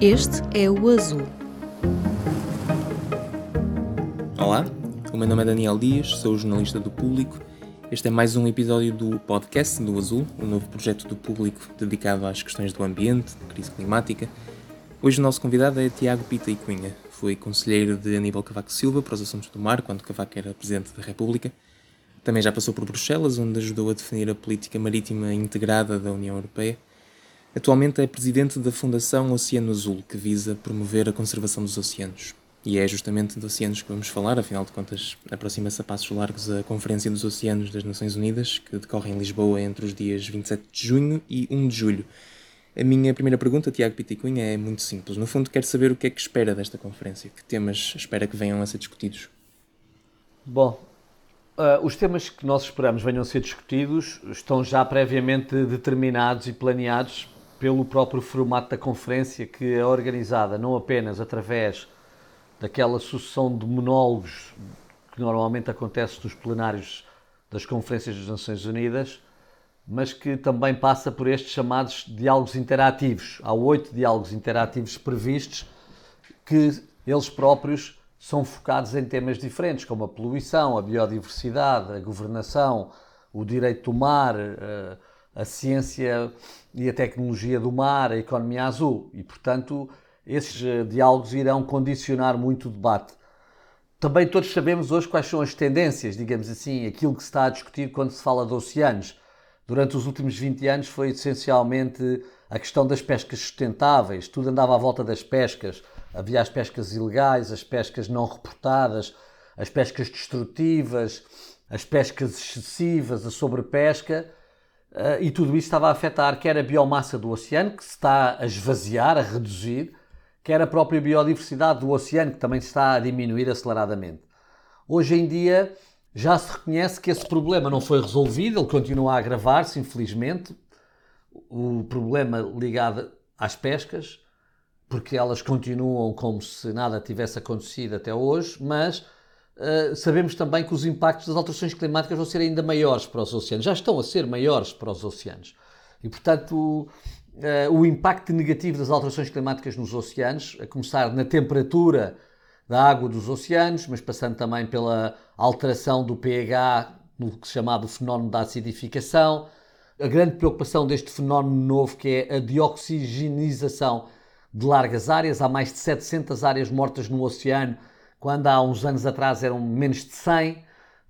Este é o Azul. Olá, o meu nome é Daniel Dias, sou jornalista do Público. Este é mais um episódio do podcast do Azul, um novo projeto do Público dedicado às questões do ambiente, crise climática. Hoje o nosso convidado é Tiago Pita e Cunha. Foi conselheiro de Aníbal Cavaco Silva para os assuntos do mar, quando Cavaco era Presidente da República. Também já passou por Bruxelas, onde ajudou a definir a política marítima integrada da União Europeia Atualmente é presidente da Fundação Oceano Azul, que visa promover a conservação dos oceanos. E é justamente de oceanos que vamos falar, afinal de contas, aproxima-se a passos largos a Conferência dos Oceanos das Nações Unidas, que decorre em Lisboa entre os dias 27 de junho e 1 de julho. A minha primeira pergunta, Tiago Piticunha, é muito simples. No fundo, quero saber o que é que espera desta conferência, que temas espera que venham a ser discutidos. Bom, Uh, os temas que nós esperamos venham a ser discutidos estão já previamente determinados e planeados pelo próprio formato da conferência, que é organizada não apenas através daquela sucessão de monólogos que normalmente acontece nos plenários das conferências das Nações Unidas, mas que também passa por estes chamados diálogos interativos. Há oito diálogos interativos previstos que eles próprios são focados em temas diferentes, como a poluição, a biodiversidade, a governação, o direito do mar, eh, a ciência e a tecnologia do mar, a economia azul. E, portanto, esses eh, diálogos irão condicionar muito o debate. Também todos sabemos hoje quais são as tendências, digamos assim, aquilo que se está a discutir quando se fala de oceanos. Durante os últimos 20 anos foi essencialmente a questão das pescas sustentáveis, tudo andava à volta das pescas. Havia as pescas ilegais, as pescas não reportadas, as pescas destrutivas, as pescas excessivas, a sobrepesca. Uh, e tudo isso estava a afetar quer a biomassa do oceano, que se está a esvaziar, a reduzir, quer a própria biodiversidade do oceano, que também está a diminuir aceleradamente. Hoje em dia já se reconhece que esse problema não foi resolvido, ele continua a agravar-se, infelizmente. O problema ligado às pescas, porque elas continuam como se nada tivesse acontecido até hoje, mas Uh, sabemos também que os impactos das alterações climáticas vão ser ainda maiores para os oceanos, já estão a ser maiores para os oceanos. E, portanto, uh, o impacto negativo das alterações climáticas nos oceanos, a começar na temperatura da água dos oceanos, mas passando também pela alteração do pH, no que se chamava o fenómeno da acidificação, a grande preocupação deste fenómeno novo que é a dioxigenização de largas áreas, há mais de 700 áreas mortas no oceano, quando há uns anos atrás eram menos de 100,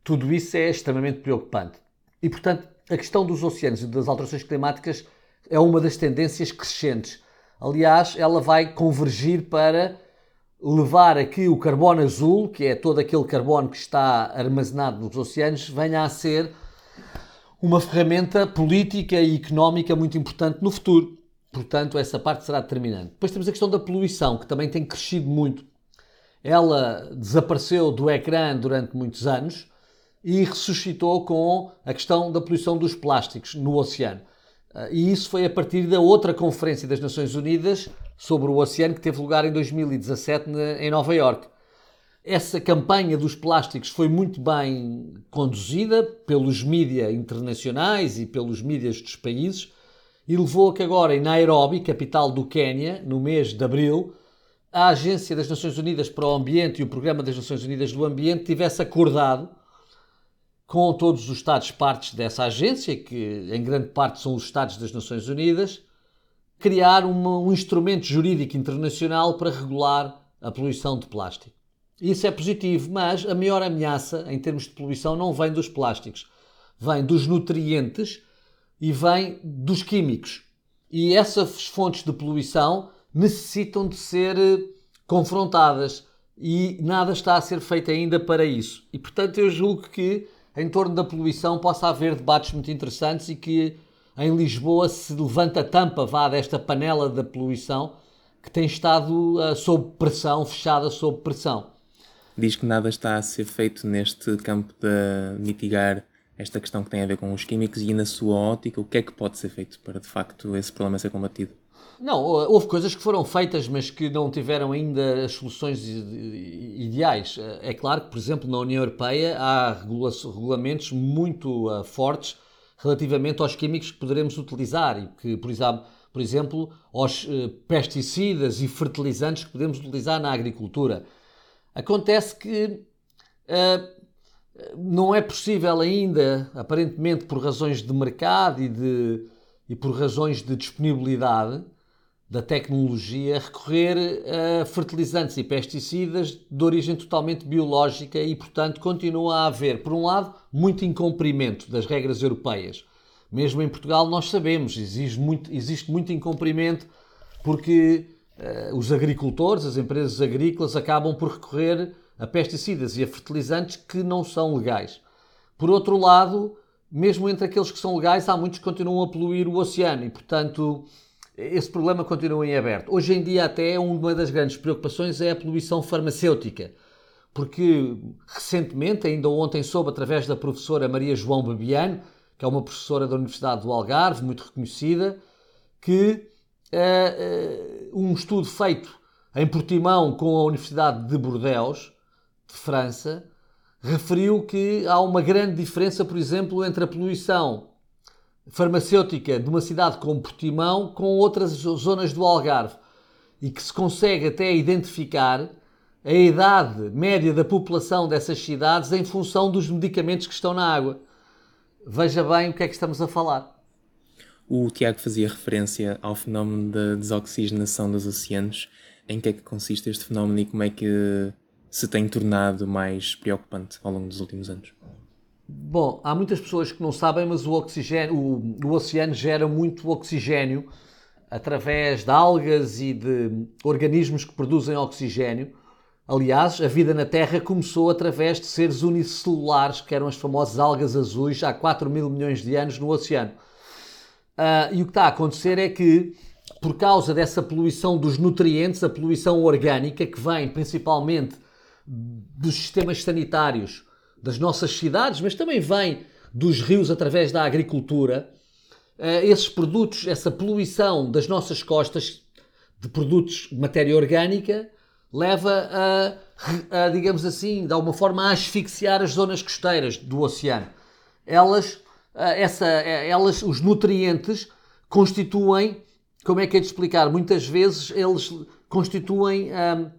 tudo isso é extremamente preocupante. E, portanto, a questão dos oceanos e das alterações climáticas é uma das tendências crescentes. Aliás, ela vai convergir para levar a que o carbono azul, que é todo aquele carbono que está armazenado nos oceanos, venha a ser uma ferramenta política e económica muito importante no futuro. Portanto, essa parte será determinante. Depois temos a questão da poluição, que também tem crescido muito ela desapareceu do ecrã durante muitos anos e ressuscitou com a questão da poluição dos plásticos no oceano. Ah, e isso foi a partir da outra Conferência das Nações Unidas sobre o oceano que teve lugar em 2017 em Nova York. Essa campanha dos plásticos foi muito bem conduzida pelos mídias internacionais e pelos mídias dos países e levou a que agora em Nairobi, capital do Quênia, no mês de abril, a Agência das Nações Unidas para o Ambiente e o Programa das Nações Unidas do Ambiente tivesse acordado com todos os Estados partes dessa agência, que em grande parte são os Estados das Nações Unidas, criar uma, um instrumento jurídico internacional para regular a poluição de plástico. Isso é positivo, mas a maior ameaça em termos de poluição não vem dos plásticos, vem dos nutrientes e vem dos químicos. E essas fontes de poluição necessitam de ser eh, confrontadas e nada está a ser feito ainda para isso. E portanto eu julgo que em torno da poluição possa haver debates muito interessantes e que em Lisboa se levanta a tampa vá desta panela da poluição que tem estado uh, sob pressão, fechada sob pressão. Diz que nada está a ser feito neste campo de mitigar esta questão que tem a ver com os químicos e na sua ótica, o que é que pode ser feito para de facto esse problema ser combatido? Não, houve coisas que foram feitas, mas que não tiveram ainda as soluções ideais. É claro que, por exemplo, na União Europeia há regulamentos muito uh, fortes relativamente aos químicos que poderemos utilizar e que, por exemplo, por exemplo, aos eh, pesticidas e fertilizantes que podemos utilizar na agricultura. Acontece que uh, não é possível ainda, aparentemente por razões de mercado e, de, e por razões de disponibilidade da tecnologia, recorrer a fertilizantes e pesticidas de origem totalmente biológica e, portanto, continua a haver, por um lado, muito incumprimento das regras europeias mesmo em Portugal, nós sabemos, existe muito, existe muito incumprimento porque uh, os agricultores, as empresas agrícolas, acabam por recorrer a pesticidas e a fertilizantes que não são legais. Por outro lado, mesmo entre aqueles que são legais, há muitos que continuam a poluir o oceano e, portanto, esse problema continua em aberto. Hoje em dia, até uma das grandes preocupações é a poluição farmacêutica, porque recentemente, ainda ontem soube através da professora Maria João Bebiano, que é uma professora da Universidade do Algarve, muito reconhecida, que uh, uh, um estudo feito em Portimão com a Universidade de Bordeaux, de França, referiu que há uma grande diferença, por exemplo, entre a poluição farmacêutica de uma cidade como Portimão com outras zonas do Algarve e que se consegue até identificar a idade média da população dessas cidades em função dos medicamentos que estão na água veja bem o que é que estamos a falar. O Tiago fazia referência ao fenómeno da desoxigenação dos oceanos. Em que é que consiste este fenómeno e como é que se tem tornado mais preocupante ao longo dos últimos anos? Bom, há muitas pessoas que não sabem, mas o, oxigênio, o, o oceano gera muito oxigênio através de algas e de organismos que produzem oxigênio. Aliás, a vida na Terra começou através de seres unicelulares, que eram as famosas algas azuis, há 4 mil milhões de anos no oceano. Uh, e o que está a acontecer é que, por causa dessa poluição dos nutrientes, a poluição orgânica, que vem principalmente dos sistemas sanitários das nossas cidades, mas também vem dos rios através da agricultura, uh, esses produtos, essa poluição das nossas costas de produtos de matéria orgânica, leva a, a, digamos assim, de alguma forma a asfixiar as zonas costeiras do oceano. Elas, essa, elas, os nutrientes constituem, como é que é de explicar? Muitas vezes eles constituem um,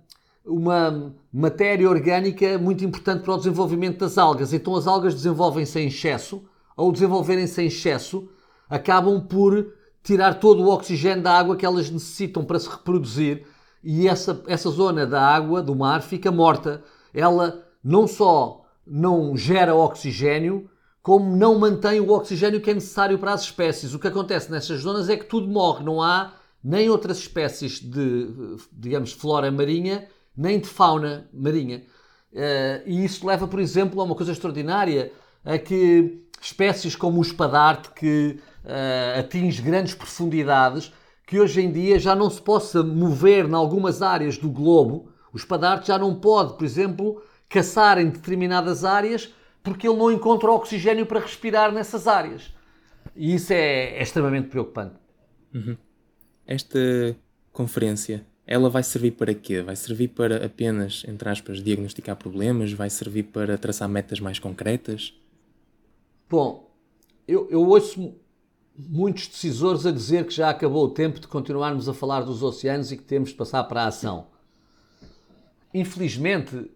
uma matéria orgânica muito importante para o desenvolvimento das algas. Então as algas desenvolvem-se em excesso, ou desenvolverem-se em excesso, acabam por tirar todo o oxigênio da água que elas necessitam para se reproduzir e essa, essa zona da água, do mar, fica morta. Ela não só não gera oxigênio, como não mantém o oxigênio que é necessário para as espécies. O que acontece nessas zonas é que tudo morre, não há nem outras espécies de, digamos, flora marinha, nem de fauna marinha. Uh, e isso leva, por exemplo, a uma coisa extraordinária, a que espécies como o espadarte, que uh, atinge grandes profundidades, que hoje em dia já não se possa mover em algumas áreas do globo. O espadarte já não pode, por exemplo, caçar em determinadas áreas porque ele não encontra oxigênio para respirar nessas áreas. E isso é, é extremamente preocupante. Uhum. Esta conferência, ela vai servir para quê? Vai servir para apenas, entre aspas, diagnosticar problemas? Vai servir para traçar metas mais concretas? Bom, eu, eu ouço muitos decisores a dizer que já acabou o tempo de continuarmos a falar dos oceanos e que temos de passar para a ação. Infelizmente,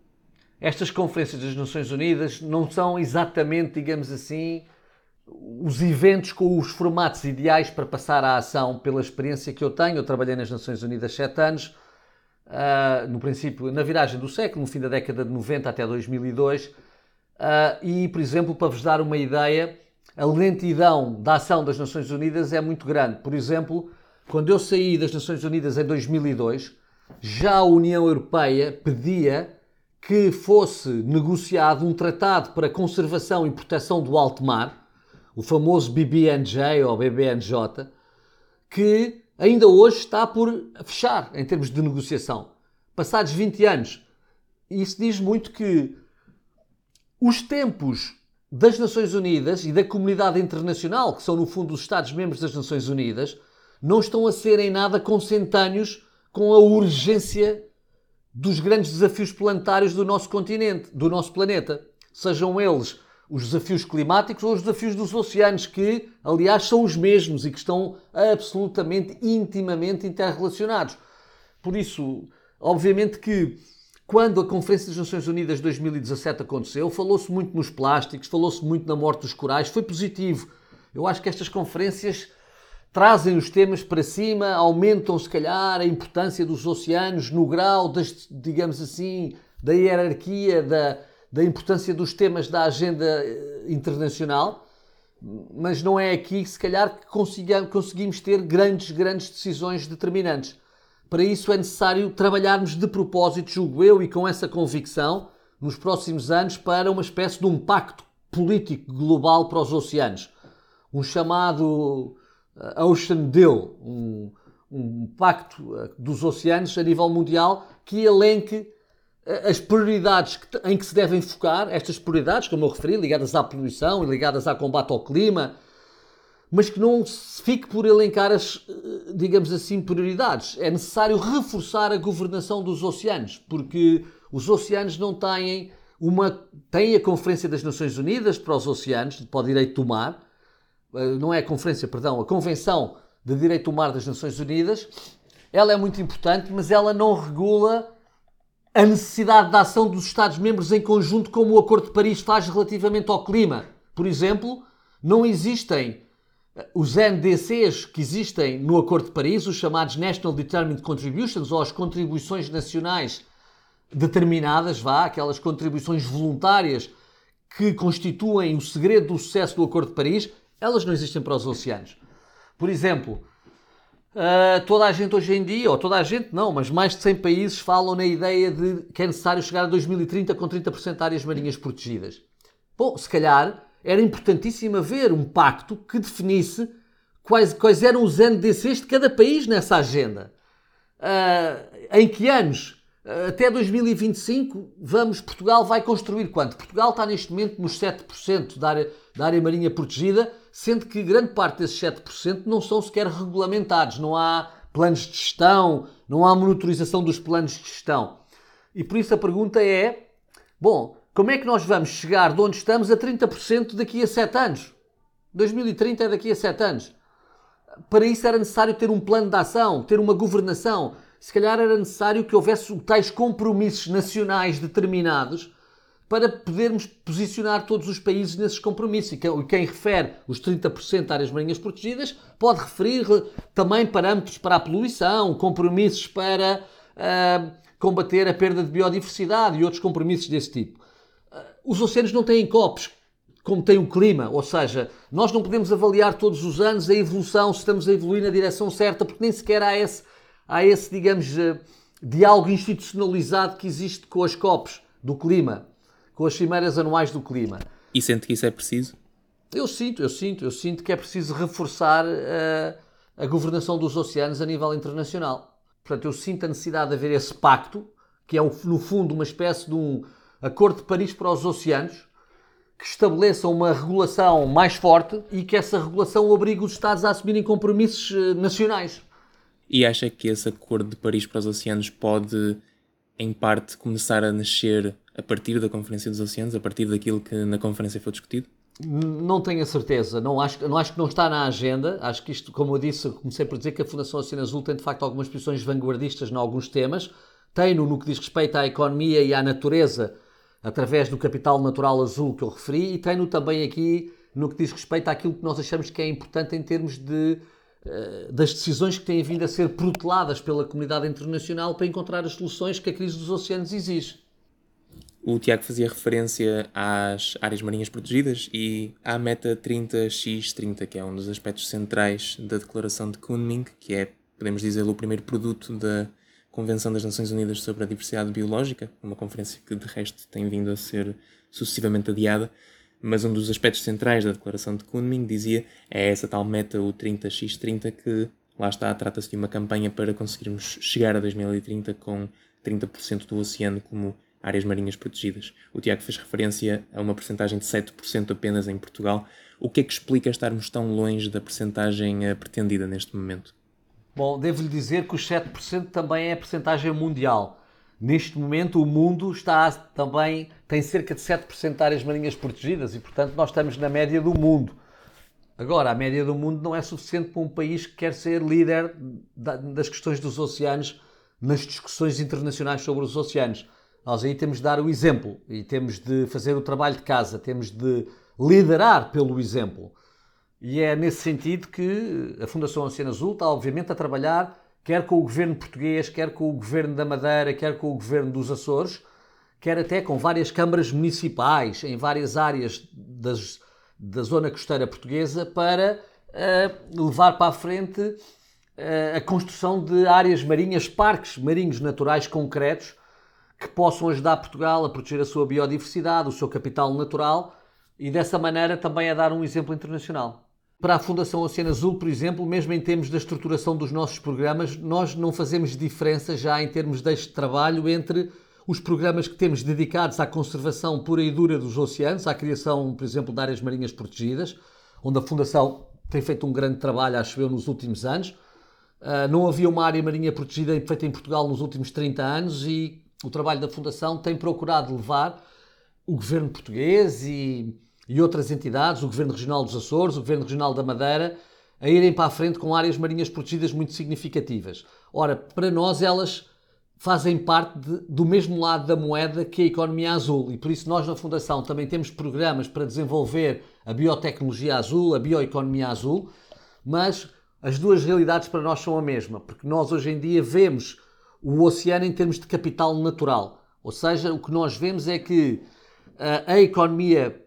estas conferências das Nações Unidas não são exatamente, digamos assim, os eventos com os formatos ideais para passar à ação, pela experiência que eu tenho. Eu trabalhei nas Nações Unidas sete anos, uh, no princípio, na viragem do século, no fim da década de 90 até 2002. Uh, ah, e, por exemplo, para vos dar uma ideia, a lentidão da ação das Nações Unidas é muito grande. Por exemplo, quando eu saí das Nações Unidas em 2002, já a União Europeia pedia que fosse negociado um tratado para conservação e proteção do alto mar, o famoso BBNJ ou BBNJ, que ainda hoje está por fechar em termos de negociação. Passados 20 anos. Isso diz muito que os tempos das Nações Unidas e da comunidade internacional, que são no fundo os Estados-membros das Nações Unidas, não estão a ser em nada consentâneos com a urgência dos grandes desafios planetários do nosso continente, do nosso planeta. Sejam eles os desafios climáticos ou os desafios dos oceanos, que, aliás, são os mesmos e que estão absolutamente, intimamente interrelacionados. Por isso, obviamente que quando a Conferência das Nações Unidas de 2017 aconteceu, falou-se muito nos plásticos, falou-se muito na morte dos corais, foi positivo. Eu acho que estas conferências trazem os temas para cima, aumentam, se calhar, a importância dos oceanos no grau, das, digamos assim, da hierarquia, da, da importância dos temas da agenda eh, internacional, mas não é aqui, se calhar, que conseguimos ter grandes, grandes decisões determinantes. Para isso é necessário trabalharmos de propósito, julgo eu, e com essa convicção, nos próximos anos, para uma espécie de um pacto político global para os oceanos. Um chamado eh, Ocean Deal, um, um pacto eh, dos oceanos a nível mundial que elenque as prioridades em que se devem focar, estas prioridades, como eu referi, ligadas à poluição e ligadas ao combate ao clima, mas que não se fique por elencar as, eh, digamos assim, prioridades. É necessário reforçar a governação dos oceanos, porque os oceanos não têm uma. têm a Conferência das Nações Unidas para os Oceanos, para o Direito do Mar, eh, não é a Conferência, perdão, a Convenção de Direito do Mar das Nações Unidas. Ela é muito importante, mas ela não regula a necessidade de ação dos Estados-membros em conjunto, como o Acordo de Paris faz relativamente ao clima. Por exemplo, não existem eh, os NDCs que existem no Acordo de Paris, os chamados National Determined Contributions, ou as contribuições nacionais determinadas, vá, aquelas contribuições voluntárias que constituem o segredo do sucesso do Acordo de Paris, elas não existem para os oceanos. Por exemplo, Uh, toda a gente hoje em dia, ou toda a gente não, mas mais de 100 países falam na ideia de que é necessário chegar a 2030 com 30% de áreas marinhas protegidas. Bom, se calhar era importantíssimo haver um pacto que definisse quais, quais eram os NDCs de cada país nessa agenda. Uh, em que anos? Uh, até 2025, vamos, Portugal vai construir quanto? Portugal está neste momento nos 7% da área, da área marinha protegida sendo que grande parte desses 7% não são sequer regulamentados, não há planos de gestão, não há monitorização dos planos de gestão. E por isso a pergunta é: bom, como é que nós vamos chegar de onde estamos a 30% daqui a 7 anos? 2030 é daqui a 7 anos. Para isso era necessário ter um plano de ação, ter uma governação. Se calhar era necessário que houvesse tais compromissos nacionais determinados para podermos posicionar todos os países nesses compromissos. E quem refere os 30% de áreas marinhas protegidas pode referir também parâmetros para a poluição, compromissos para uh, combater a perda de biodiversidade e outros compromissos desse tipo. Uh, os oceanos não têm copos, como tem o clima, ou seja, nós não podemos avaliar todos os anos a evolução, se estamos a evoluir na direção certa, porque nem sequer há esse, há esse digamos, uh, diálogo institucionalizado que existe com as COPs do clima com as cimeiras anuais do clima. E sente que isso é preciso? Eu sinto, eu sinto, eu sinto que é preciso reforçar uh, a governação dos oceanos a nível internacional. Portanto, eu sinto a necessidade de haver esse pacto, que é no fundo uma espécie de um acordo de Paris para os oceanos, que estabeleça uma regulação mais forte e que essa regulação obrigue os Estados a assumirem compromissos uh, nacionais. E acha que esse acordo de Paris para os oceanos pode, em parte, começar a nascer a partir da Conferência dos Oceanos, a partir daquilo que na conferência foi discutido? Não tenho a certeza, não acho, não acho que não está na agenda. Acho que isto, como eu disse, comecei por dizer que a Fundação Oceano Azul tem de facto algumas posições vanguardistas em alguns temas. Tem-no no que diz respeito à economia e à natureza, através do capital natural azul que eu referi, e tem-no também aqui no que diz respeito àquilo que nós achamos que é importante em termos de, das decisões que têm vindo a ser proteladas pela comunidade internacional para encontrar as soluções que a crise dos oceanos exige. O Tiago fazia referência às áreas marinhas protegidas e à meta 30x30, que é um dos aspectos centrais da Declaração de Kunming, que é, podemos dizer, o primeiro produto da Convenção das Nações Unidas sobre a Diversidade Biológica, uma conferência que de resto tem vindo a ser sucessivamente adiada, mas um dos aspectos centrais da Declaração de Kunming dizia é essa tal meta, o 30x30, que lá está, trata-se de uma campanha para conseguirmos chegar a 2030 com 30% do oceano como áreas marinhas protegidas. O Tiago fez referência a uma percentagem de 7% apenas em Portugal. O que é que explica estarmos tão longe da percentagem eh, pretendida neste momento? Bom, devo-lhe dizer que os 7% também é a percentagem mundial. Neste momento, o mundo está também tem cerca de 7% de áreas marinhas protegidas e, portanto, nós estamos na média do mundo. Agora, a média do mundo não é suficiente para um país que quer ser líder das questões dos oceanos nas discussões internacionais sobre os oceanos. Nós aí temos de dar o exemplo e temos de fazer o trabalho de casa, temos de liderar pelo exemplo. E é nesse sentido que a Fundação Oceano Azul está, obviamente, a trabalhar quer com o governo português, quer com o governo da Madeira, quer com o governo dos Açores, quer até com várias câmaras municipais em várias áreas das, da zona costeira portuguesa para uh, levar para a frente uh, a construção de áreas marinhas, parques marinhos naturais concretos que possam ajudar Portugal a proteger a sua biodiversidade, o seu capital natural e dessa maneira também a dar um exemplo internacional. Para a Fundação Oceano Azul, por exemplo, mesmo em termos da estruturação dos nossos programas, nós não fazemos diferença já em termos deste trabalho entre os programas que temos dedicados à conservação pura e dura dos oceanos, à criação, por exemplo, de áreas marinhas protegidas, onde a Fundação tem feito um grande trabalho, acho eu, nos últimos anos. Uh, não havia uma área marinha protegida feita em Portugal nos últimos 30 anos e o trabalho da Fundação tem procurado levar o governo português e e outras entidades, o Governo Regional dos Açores, o Governo Regional da Madeira, a irem para a frente com áreas marinhas protegidas muito significativas. Ora, para nós elas fazem parte de, do mesmo lado da moeda que a economia azul e por isso nós na Fundação também temos programas para desenvolver a biotecnologia azul, a bioeconomia azul, mas as duas realidades para nós são a mesma, porque nós hoje em dia vemos o oceano em termos de capital natural. Ou seja, o que nós vemos é que a, a economia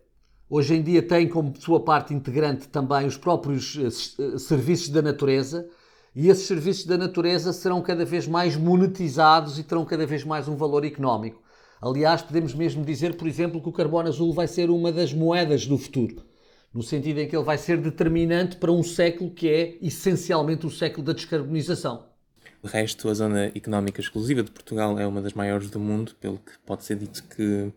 hoje em dia tem como sua parte integrante também os próprios eh, eh, serviços da natureza e esses serviços da natureza serão cada vez mais monetizados e terão cada vez mais um valor económico. Aliás, podemos mesmo dizer, por exemplo, que o carbono azul vai ser uma das moedas do futuro, no sentido em que ele vai ser determinante para um século que é essencialmente o século da descarbonização. De resto, a zona económica exclusiva de Portugal é uma das maiores do mundo, pelo que pode ser dito que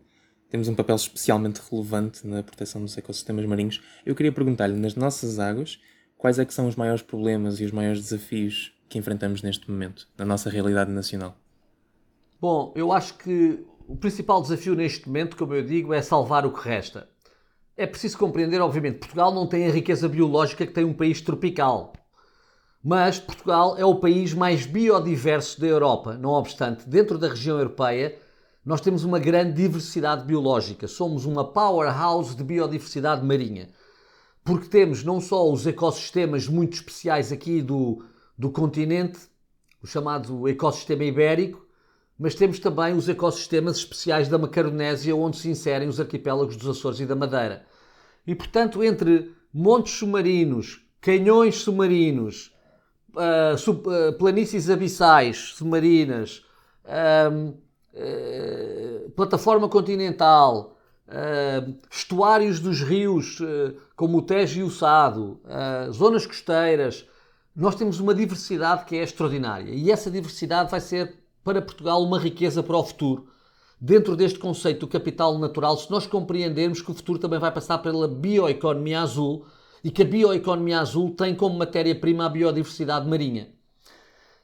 temos um papel especialmente relevante na proteção dos ecossistemas marinhos. Eu queria perguntar-lhe, nas nossas águas, quais é que são os maiores problemas e os maiores desafios que enfrentamos neste momento, na nossa realidade nacional? Bom, eu acho que o principal desafio neste momento, como eu digo, é salvar o que resta. É preciso compreender, obviamente, Portugal não tem a riqueza biológica que tem um país tropical. Mas Portugal é o país mais biodiverso da Europa. Não obstante, dentro da região europeia, nós temos uma grande diversidade biológica, somos uma powerhouse de biodiversidade marinha, porque temos não só os ecossistemas muito especiais aqui do, do continente, o chamado ecossistema ibérico, mas temos também os ecossistemas especiais da Macaronésia, onde se inserem os arquipélagos dos Açores e da Madeira. E, portanto, entre montes submarinos, canhões submarinos, uh, sub, uh, planícies abissais submarinas, uh, plataforma continental, uh, estuários dos rios, uh, como o Tejo e o Sado, zonas costeiras, nós temos uma diversidade que é extraordinária. E essa diversidade vai ser para Portugal uma riqueza para o futuro. Dentro deste conceito do capital natural, se nós compreendermos que o futuro também vai passar pela bioeconomia azul e que a bioeconomia azul tem como matéria-prima a biodiversidade marinha.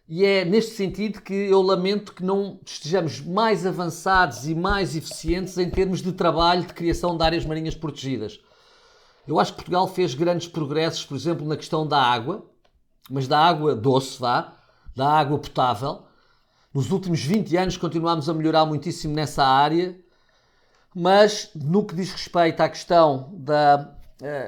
E é neste sentido que eu lamento que não estejamos mais avançados e mais eficientes em termos de trabalho de criação de áreas marinhas protegidas. Eu acho que Portugal fez grandes progressos, por exemplo, na questão da água, mas da água doce, vá, da água potável. Nos últimos 20 anos continuamos a melhorar muitíssimo nessa área, mas no que diz respeito à questão da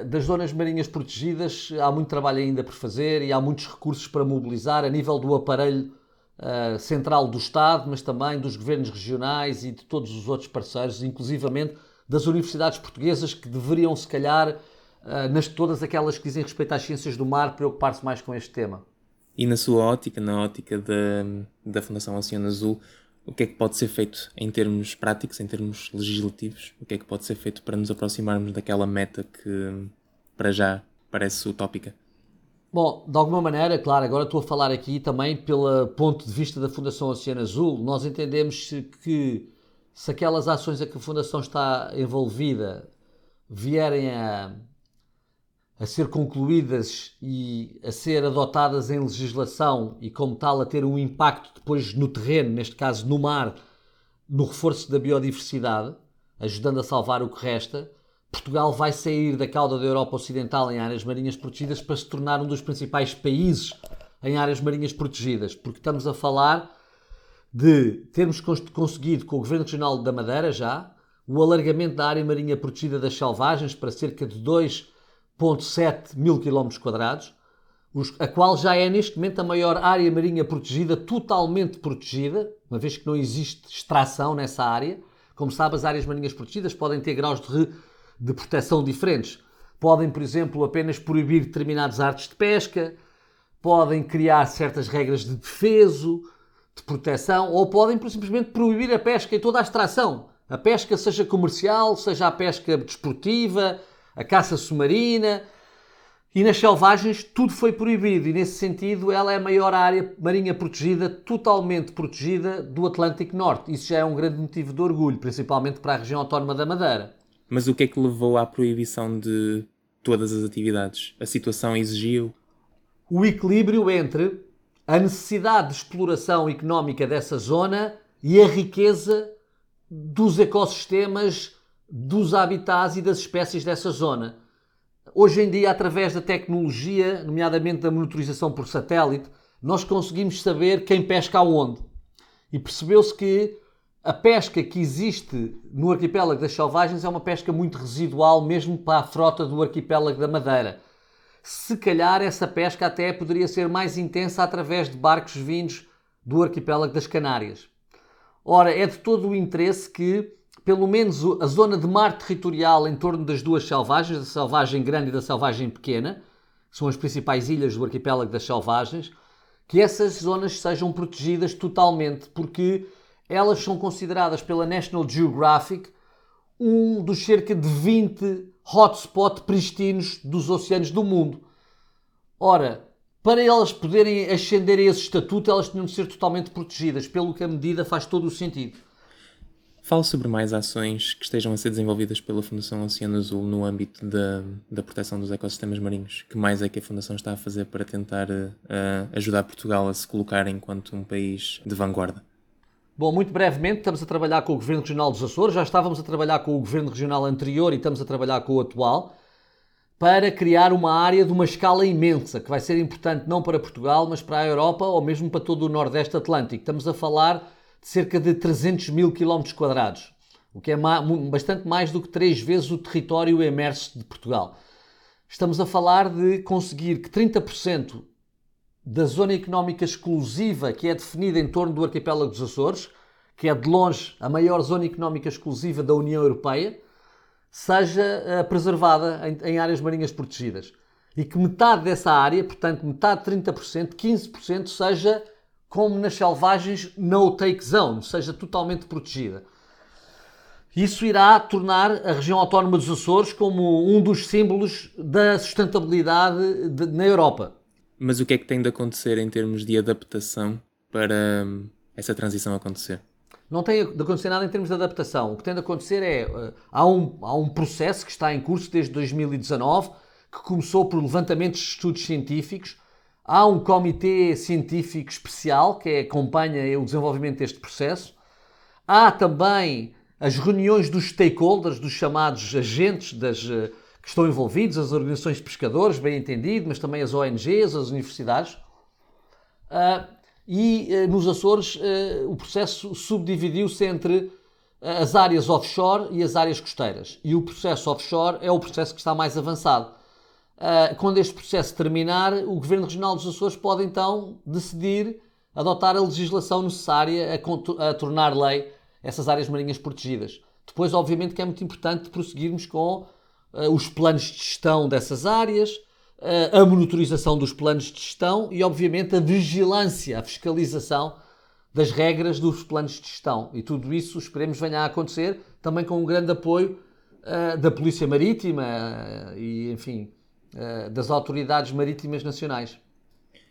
das zonas marinhas protegidas há muito trabalho ainda por fazer e há muitos recursos para mobilizar a nível do aparelho uh, central do Estado, mas também dos governos regionais e de todos os outros parceiros, inclusivamente das universidades portuguesas que deveriam, se calhar, uh, nas todas aquelas que dizem respeito às ciências do mar, preocupar-se mais com este tema. E na sua ótica, na ótica da, da Fundação Oceano Azul, o que é que pode ser feito em termos práticos, em termos legislativos? O que é que pode ser feito para nos aproximarmos daquela meta que, para já, parece utópica? Bom, de alguma maneira, claro, agora estou a falar aqui também pelo ponto de vista da Fundação Oceano Azul. Nós entendemos que se aquelas ações a que a Fundação está envolvida vierem a, a ser concluídas e a ser adotadas em legislação e, como tal, a ter um impacto depois no terreno, neste caso no mar, no reforço da biodiversidade, ajudando a salvar o que resta, Portugal vai sair da cauda da Europa Ocidental em áreas marinhas protegidas para se tornar um dos principais países em áreas marinhas protegidas, porque estamos a falar de termos conseguido com o Governo Regional da Madeira já o alargamento da área marinha protegida das selvagens para cerca de 2,7 mil km quadrados, a qual já é neste momento a maior área marinha protegida, totalmente protegida, uma vez que não existe extração nessa área. Como sabe, as áreas marinhas protegidas podem ter graus de, de proteção diferentes. Podem, por exemplo, apenas proibir determinadas artes de pesca, podem criar certas regras de defeso, de proteção, ou podem simplesmente proibir a pesca e toda a extração. A pesca, seja comercial, seja a pesca desportiva, a caça submarina, e nas selvagens tudo foi proibido, e nesse sentido ela é a maior área marinha protegida, totalmente protegida do Atlântico Norte. Isso já é um grande motivo de orgulho, principalmente para a região autónoma da Madeira. Mas o que é que levou à proibição de todas as atividades? A situação exigiu? O equilíbrio entre a necessidade de exploração económica dessa zona e a riqueza dos ecossistemas, dos habitats e das espécies dessa zona. Hoje em dia, através da tecnologia, nomeadamente da monitorização por satélite, nós conseguimos saber quem pesca aonde. E percebeu-se que a pesca que existe no arquipélago das Selvagens é uma pesca muito residual, mesmo para a frota do arquipélago da Madeira. Se calhar essa pesca até poderia ser mais intensa através de barcos vindos do arquipélago das Canárias. Ora, é de todo o interesse que pelo menos a zona de mar territorial em torno das duas selvagens, da selvagem grande e da selvagem pequena, que são as principais ilhas do arquipélago das selvagens, que essas zonas sejam protegidas totalmente, porque elas são consideradas pela National Geographic um dos cerca de 20 hotspots pristinos dos oceanos do mundo. Ora, para elas poderem ascender a esse estatuto, elas tinham de ser totalmente protegidas, pelo que a medida faz todo o sentido. Fale sobre mais ações que estejam a ser desenvolvidas pela Fundação Oceano Azul no âmbito da, da proteção dos ecossistemas marinhos. Que mais é que a Fundação está a fazer para tentar uh, ajudar Portugal a se colocar enquanto um país de vanguarda? Bom, muito brevemente, estamos a trabalhar com o Governo Regional dos Açores, já estávamos a trabalhar com o Governo Regional anterior e estamos a trabalhar com o atual, para criar uma área de uma escala imensa, que vai ser importante não para Portugal, mas para a Europa ou mesmo para todo o Nordeste Atlântico. Estamos a falar cerca de 300 mil km quadrados, o que é bastante mais do que três vezes o território emerso de Portugal. Estamos a falar de conseguir que 30% da zona económica exclusiva que é definida em torno do arquipélago dos Açores, que é de longe a maior zona económica exclusiva da União Europeia, seja uh, preservada em, áreas marinhas protegidas. E que metade dessa área, portanto metade, 30%, 15%, seja como nas selvagens no-take zone, seja totalmente protegida. Isso irá tornar a região autónoma dos Açores como um dos símbolos da sustentabilidade de, na Europa. Mas o que é que tem de acontecer em termos de adaptação para hum, essa transição acontecer? Não tem de acontecer nada em termos de adaptação. O que tem de acontecer é. Uh, há, um, há um processo que está em curso desde 2019 que começou por levantamentos de estudos científicos Há um comitê científico especial que acompanha o desenvolvimento deste processo. Há também as reuniões dos stakeholders, dos chamados agentes das, eh, que estão envolvidos, as organizações de pescadores, bem entendido, mas também as ONGs, as universidades. Uh, e uh, nos Açores uh, o processo subdividiu-se entre as áreas offshore e as áreas costeiras. E o processo offshore é o processo que está mais avançado. Uh, quando este processo terminar, o Governo Regional dos Açores pode então decidir adotar a legislação necessária a, a, tornar lei essas áreas marinhas protegidas. Depois, obviamente, que é muito importante prosseguirmos com uh, os planos de gestão dessas áreas, uh, a monitorização dos planos de gestão e, obviamente, a vigilância, a fiscalização das regras dos planos de gestão. E tudo isso esperemos venha a acontecer também com um grande apoio da Polícia Marítima e, enfim, das autoridades marítimas nacionais.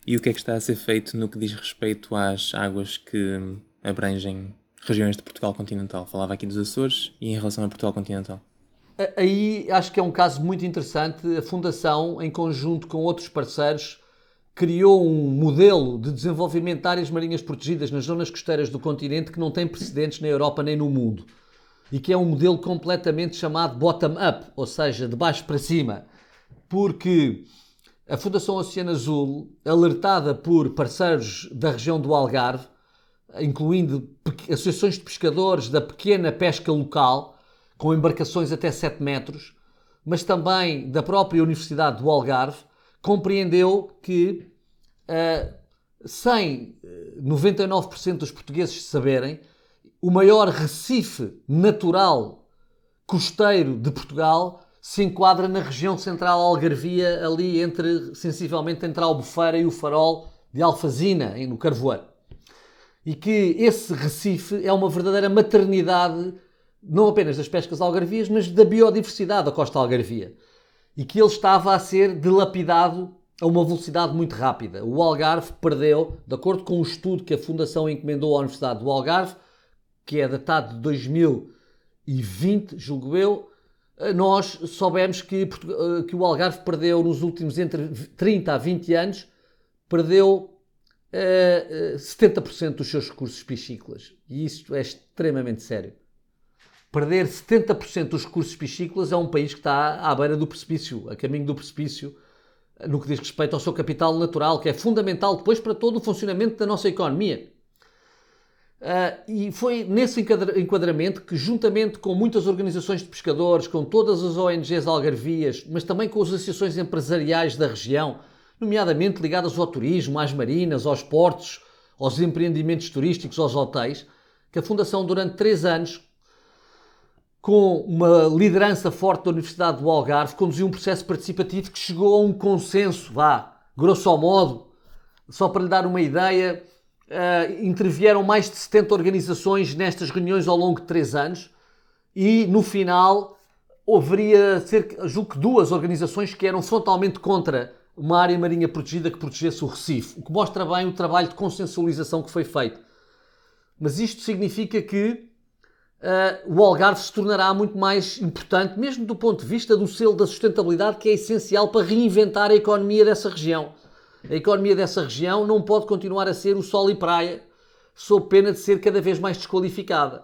E o que é que está a ser feito no que diz respeito às águas que abrangem regiões de Portugal continental? Falava aqui dos Açores e em relação a Portugal continental. Aí acho que é um caso muito interessante. A Fundação, em conjunto com outros parceiros, criou um modelo de desenvolvimento de áreas marinhas protegidas nas zonas costeiras do continente que não tem precedentes na Europa nem no mundo. E que é um modelo completamente chamado bottom-up, ou seja, de baixo para cima. Porque a Fundação Oceano Azul, alertada por parceiros da região do Algarve, incluindo associações de pescadores da pequena pesca local, com embarcações até 7 metros, mas também da própria Universidade do Algarve, compreendeu que, uh, sem 99% dos portugueses saberem, o maior recife natural costeiro de Portugal se enquadra na região central algarvia, ali entre, sensivelmente, entre a Albufeira e o farol de Alfazina, no Carvoeiro. E que esse recife é uma verdadeira maternidade não apenas das pescas algarvias, mas da biodiversidade da costa algarvia. E que ele estava a ser dilapidado a uma velocidade muito rápida. O Algarve perdeu, de acordo com um estudo que a Fundação encomendou à Universidade do Algarve, que é datado de 2020, julgo eu, nós soubemos que, eh, que o Algarve perdeu nos últimos entre 30 a 20 anos, perdeu uh, 70% dos seus recursos piscícolas. E isto é extremamente sério perder 70% dos recursos piscícolas é um país que está à beira do precipício, a caminho do precipício, no que diz respeito ao seu capital natural, que é fundamental depois para todo o funcionamento da nossa economia. Uh, e foi nesse enquadramento que, juntamente com muitas organizações de pescadores, com todas as ONGs algarvias, mas também com as associações empresariais da região, nomeadamente ligadas ao turismo, às marinas, aos portos, aos empreendimentos turísticos, aos hotéis, que a Fundação, durante três anos, com uma liderança forte da Universidade do Algarve, conduziu um processo participativo que chegou a um consenso, vá, grosso modo, só para lhe dar uma ideia, uh, intervieram mais de 70 organizações nestas reuniões ao longo de três anos e no final haveria cerca, julgo que duas organizações que eram frontalmente contra uma área marinha protegida que protegesse o Recife, o que mostra bem o trabalho de consensualização que foi feito. Mas isto significa que uh, o Algarve se tornará muito mais importante, mesmo do ponto de vista do selo da sustentabilidade, que é essencial para reinventar a economia dessa região. A economia dessa região não pode continuar a ser o sol e praia, sob pena de ser cada vez mais desqualificada.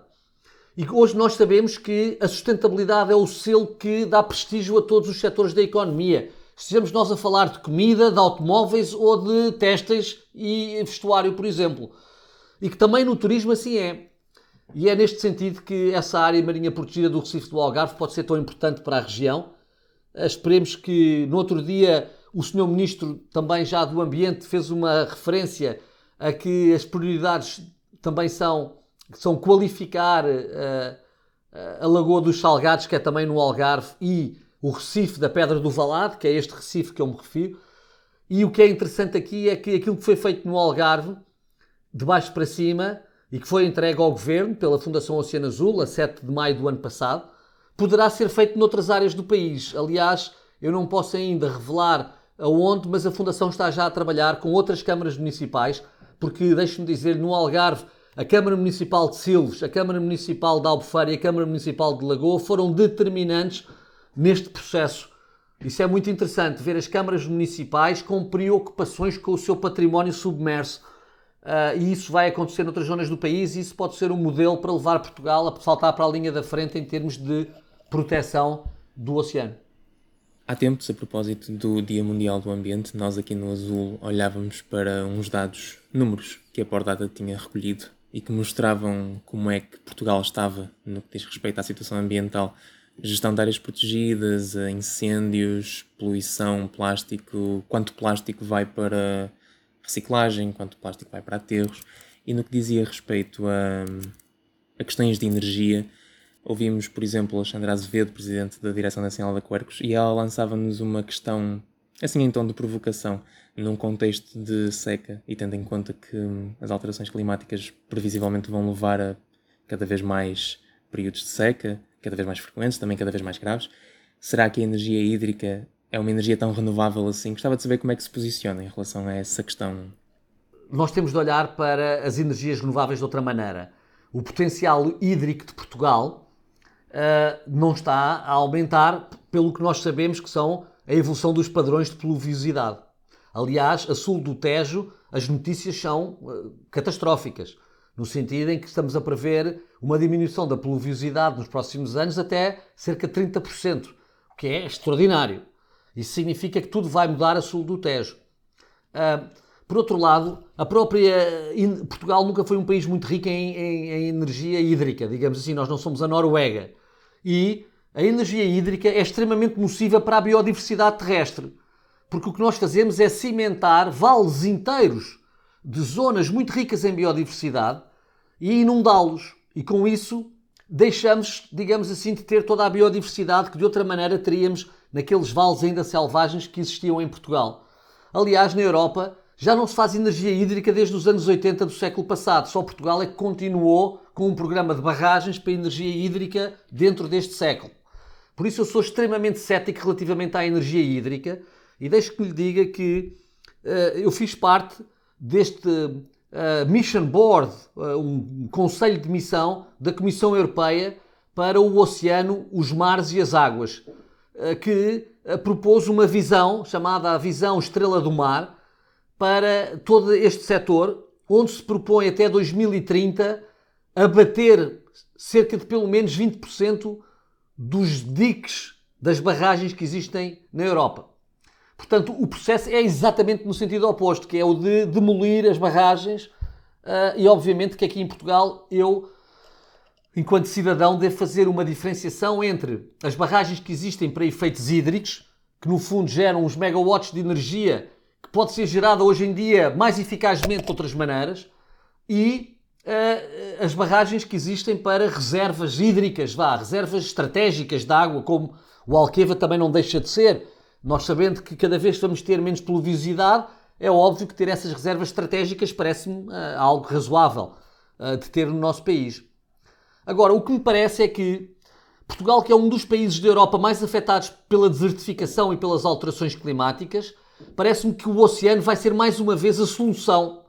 E hoje nós sabemos que a sustentabilidade é o selo que dá prestígio a todos os setores da economia. Estejamos nós a falar de comida, de automóveis ou de têxteis e vestuário, por exemplo. E que também no turismo assim é. E é neste sentido que essa área marinha protegida do Recife do Algarve pode ser tão importante para a região. Esperemos que no outro dia o Sr. Ministro, também já do Ambiente, fez uma referência a que as prioridades também são, são qualificar uh, a Lagoa dos Salgados, que é também no Algarve, e o Recife da Pedra do Valado, que é este Recife que eu me refiro. E o que é interessante aqui é que aquilo que foi feito no Algarve, de baixo para cima, e que foi entregue ao Governo pela Fundação Oceano Azul a 7 de maio do ano passado, poderá ser feito noutras áreas do país. Aliás, eu não posso ainda revelar aonde, mas a Fundação está já a trabalhar com outras câmaras municipais, porque, deixe-me dizer, no Algarve, a Câmara Municipal de Silves, a Câmara Municipal de Albufeira e a Câmara Municipal de Lagoa foram determinantes neste processo. Isso é muito interessante, ver as câmaras municipais com preocupações com o seu património submerso Uh, e isso vai acontecer noutras zonas do país e isso pode ser um modelo para levar Portugal a saltar para a linha da frente em termos de proteção do oceano. Há tempos, a propósito do Dia Mundial do Ambiente, nós aqui no Azul olhávamos para uns dados, números, que a Pordata tinha recolhido e que mostravam como é que Portugal estava no que diz respeito à situação ambiental, gestão de áreas protegidas, incêndios, poluição, plástico, quanto plástico vai para reciclagem, quanto plástico vai para aterros. E no que dizia respeito a, a questões de energia, ouvimos, por exemplo, Alexandra Azevedo, presidente da Direção Nacional da Quercus, e ela lançava-nos uma questão, assim em tom de provocação, num contexto de seca e tendo em conta que as alterações climáticas previsivelmente vão levar a cada vez mais períodos de seca, cada vez mais frequentes, também cada vez mais graves. Será que a energia hídrica é uma energia tão renovável assim. Gostava de saber como é que se posiciona em relação a essa questão. Nós temos de olhar para as energias renováveis de outra maneira. O potencial hídrico de Portugal não está a aumentar pelo que nós sabemos que são a evolução dos padrões de pluviosidade. Aliás, a sul do Tejo, as notícias são uh, catastróficas, no sentido em que estamos a prever uma diminuição da pluviosidade nos próximos anos até cerca de 30%, o que é extraordinário. Isso significa que tudo vai mudar a sul do Tejo. Uh, por outro lado, a própria Portugal nunca foi um país muito rico em, em, em, energia hídrica, digamos assim, nós não somos a Noruega. E a energia hídrica é extremamente nociva para a biodiversidade terrestre, porque o que nós fazemos é cimentar vales inteiros de zonas muito ricas em biodiversidade e inundá-los. E com isso deixamos, digamos assim, de ter toda a biodiversidade que de outra maneira teríamos naqueles vales ainda selvagens que existiam em Portugal. Aliás, na Europa já não se faz energia hídrica desde os anos 80 do século passado. Só Portugal é que continuou com um programa de barragens para energia hídrica dentro deste século. Por isso eu sou extremamente cético relativamente à energia hídrica e deixo que lhe diga que uh, eu fiz parte deste uh, Mission Board, uh, um conselho de missão da Comissão Europeia para o oceano, os mares e as águas, que propôs uma visão chamada a Visão Estrela do Mar, para todo este setor, onde se propõe até 2030 abater cerca de pelo menos 20% dos diques das barragens que existem na Europa. Portanto, o processo é exatamente no sentido oposto, que é o de demolir as barragens uh, e, obviamente, que aqui em Portugal eu, enquanto cidadão, devo fazer uma diferenciação entre as barragens que existem para efeitos hídricos, que no fundo geram uns megawatts de energia pode ser gerada hoje em dia mais eficazmente de outras maneiras e uh, as barragens que existem para reservas hídricas, vá, reservas estratégicas de água, como o Alqueva também não deixa de ser. Nós sabendo que cada vez vamos ter menos pluviosidade, é óbvio que ter essas reservas estratégicas parece-me uh, algo razoável uh, de ter no nosso país. Agora, o que me parece é que Portugal, que é um dos países da Europa mais afetados pela desertificação e pelas alterações climáticas, parece-me que o oceano vai ser mais uma vez a solução.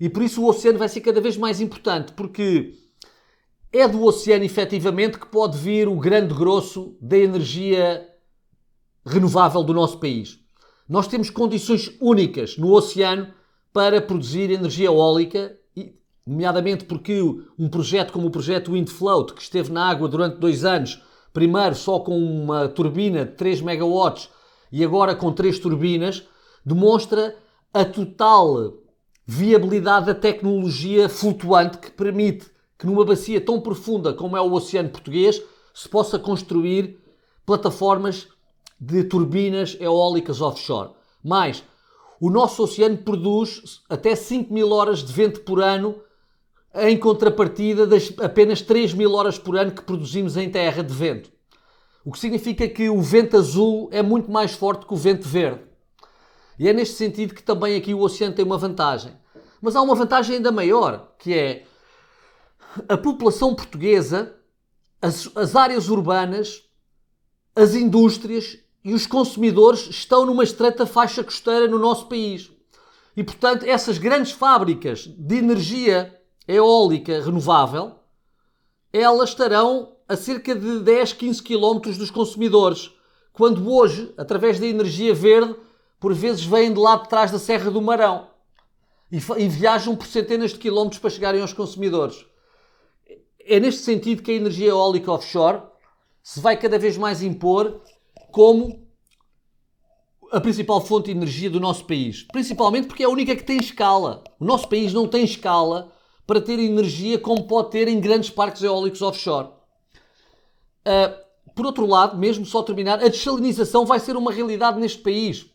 E por isso o oceano vai ser cada vez mais importante, porque é do oceano efetivamente que pode vir o grande grosso da energia renovável do nosso país. Nós temos condições únicas no oceano para produzir energia eólica, nomeadamente porque um projeto como o projeto Windfloat, que esteve na água durante dois anos, primeiro só com uma turbina de 3 megawatts e agora com três turbinas, demonstra a total viabilidade da tecnologia flutuante que permite que numa bacia tão profunda como é o Oceano Português se possa construir plataformas de turbinas eólicas offshore. Mais, o nosso oceano produz até 5 mil horas de vento por ano, em contrapartida das apenas 3 mil horas por ano que produzimos em terra de vento. O que significa que o vento azul é muito mais forte que o vento verde. E é neste sentido que também aqui o oceano tem uma vantagem. Mas há uma vantagem ainda maior, que é a população portuguesa, as, as áreas urbanas, as indústrias e os consumidores estão numa estreita faixa costeira no nosso país. E, portanto, essas grandes fábricas de energia eólica renovável, elas estarão a cerca de 10, 15 km dos consumidores, quando hoje, através da energia verde, por vezes vêm de lá de trás da Serra do Marão e, e viajam por centenas de quilómetros para chegarem aos consumidores. É neste sentido que a energia eólica offshore se vai cada vez mais impor como a principal fonte de energia do nosso país. Principalmente porque é a única que tem escala. O nosso país não tem escala para ter energia como pode ter em grandes parques eólicos offshore. Uh, por outro lado, mesmo só terminar, a desalinização vai ser uma realidade neste país.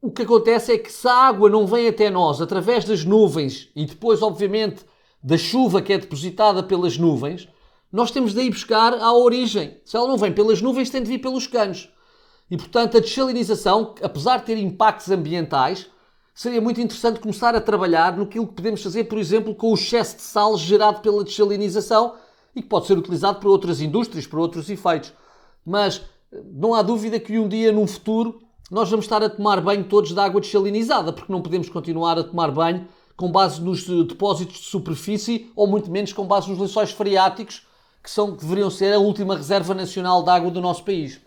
O que acontece é que se a água não vem até nós através das nuvens e depois, obviamente, da chuva que é depositada pelas nuvens, nós temos de ir buscar à origem. Se ela não vem pelas nuvens, tem de vir pelos canos. E, portanto, a desalinização, apesar de ter impactos ambientais, seria muito interessante começar a trabalhar no que podemos fazer, por exemplo, com o excesso de sal gerado pela desalinização e que pode ser utilizado por outras indústrias, por outros efeitos. Mas não há dúvida que um dia, num futuro, nós vamos estar a tomar banho todos de água desalinizada, porque não podemos continuar a tomar banho com base nos eh, depósitos de superfície ou muito menos com base nos lençóis freáticos, que, são, que deveriam ser a última reserva nacional de água do nosso país.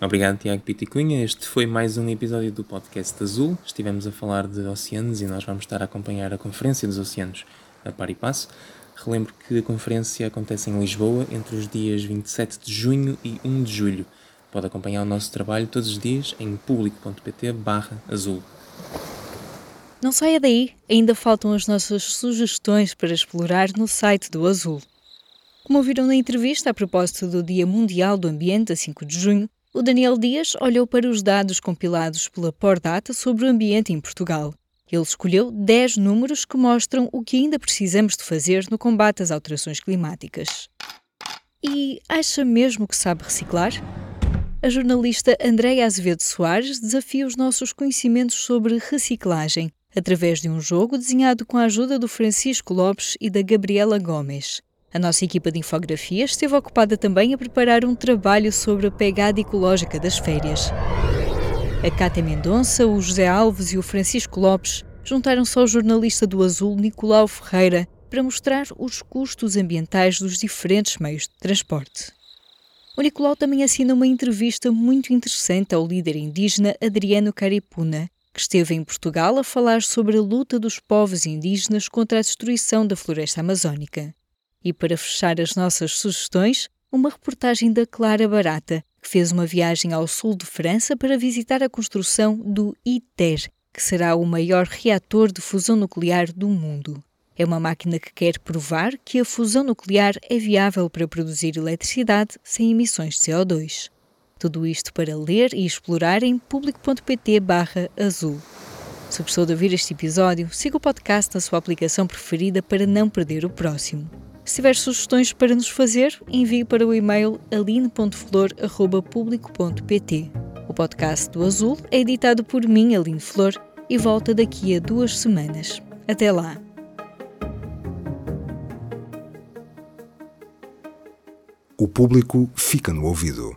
Obrigado, Tiago Piticunha. Este foi mais um episódio do Podcast Azul. Estivemos a falar de oceanos e nós vamos estar a acompanhar a Conferência dos Oceanos a par e passo. Relembro que a conferência acontece em Lisboa entre os dias 27 de junho e 1 de julho. Pode acompanhar o nosso trabalho todos os dias em público.pt azul. Não saia daí, ainda faltam as nossas sugestões para explorar no site do Azul. Como ouviram na entrevista a propósito do Dia Mundial do Ambiente, a 5 de junho, o Daniel Dias olhou para os dados compilados pela Pordata sobre o ambiente em Portugal. Ele escolheu 10 números que mostram o que ainda precisamos de fazer no combate às alterações climáticas. E acha mesmo que sabe reciclar? A jornalista Andréia Azevedo Soares desafia os nossos conhecimentos sobre reciclagem através de um jogo desenhado com a ajuda do Francisco Lopes e da Gabriela Gomes. A nossa equipa de infografia esteve ocupada também a preparar um trabalho sobre a pegada ecológica das férias. A Cátia Mendonça, o José Alves e o Francisco Lopes juntaram-se ao jornalista do Azul Nicolau Ferreira para mostrar os custos ambientais dos diferentes meios de transporte. O Nicolau também assina uma entrevista muito interessante ao líder indígena Adriano Caripuna, que esteve em Portugal a falar sobre a luta dos povos indígenas contra a destruição da floresta amazónica. E para fechar as nossas sugestões, uma reportagem da Clara Barata, que fez uma viagem ao sul de França para visitar a construção do ITER, que será o maior reator de fusão nuclear do mundo. É uma máquina que quer provar que a fusão nuclear é viável para produzir eletricidade sem emissões de CO2. Tudo isto para ler e explorar em público.pt azul. Se gostou de ouvir este episódio, siga o podcast na sua aplicação preferida para não perder o próximo. Se tiver sugestões para nos fazer, envie para o e-mail aline.flor.público.pt. O podcast do Azul é editado por mim, Aline Flor, e volta daqui a duas semanas. Até lá! O público fica no ouvido.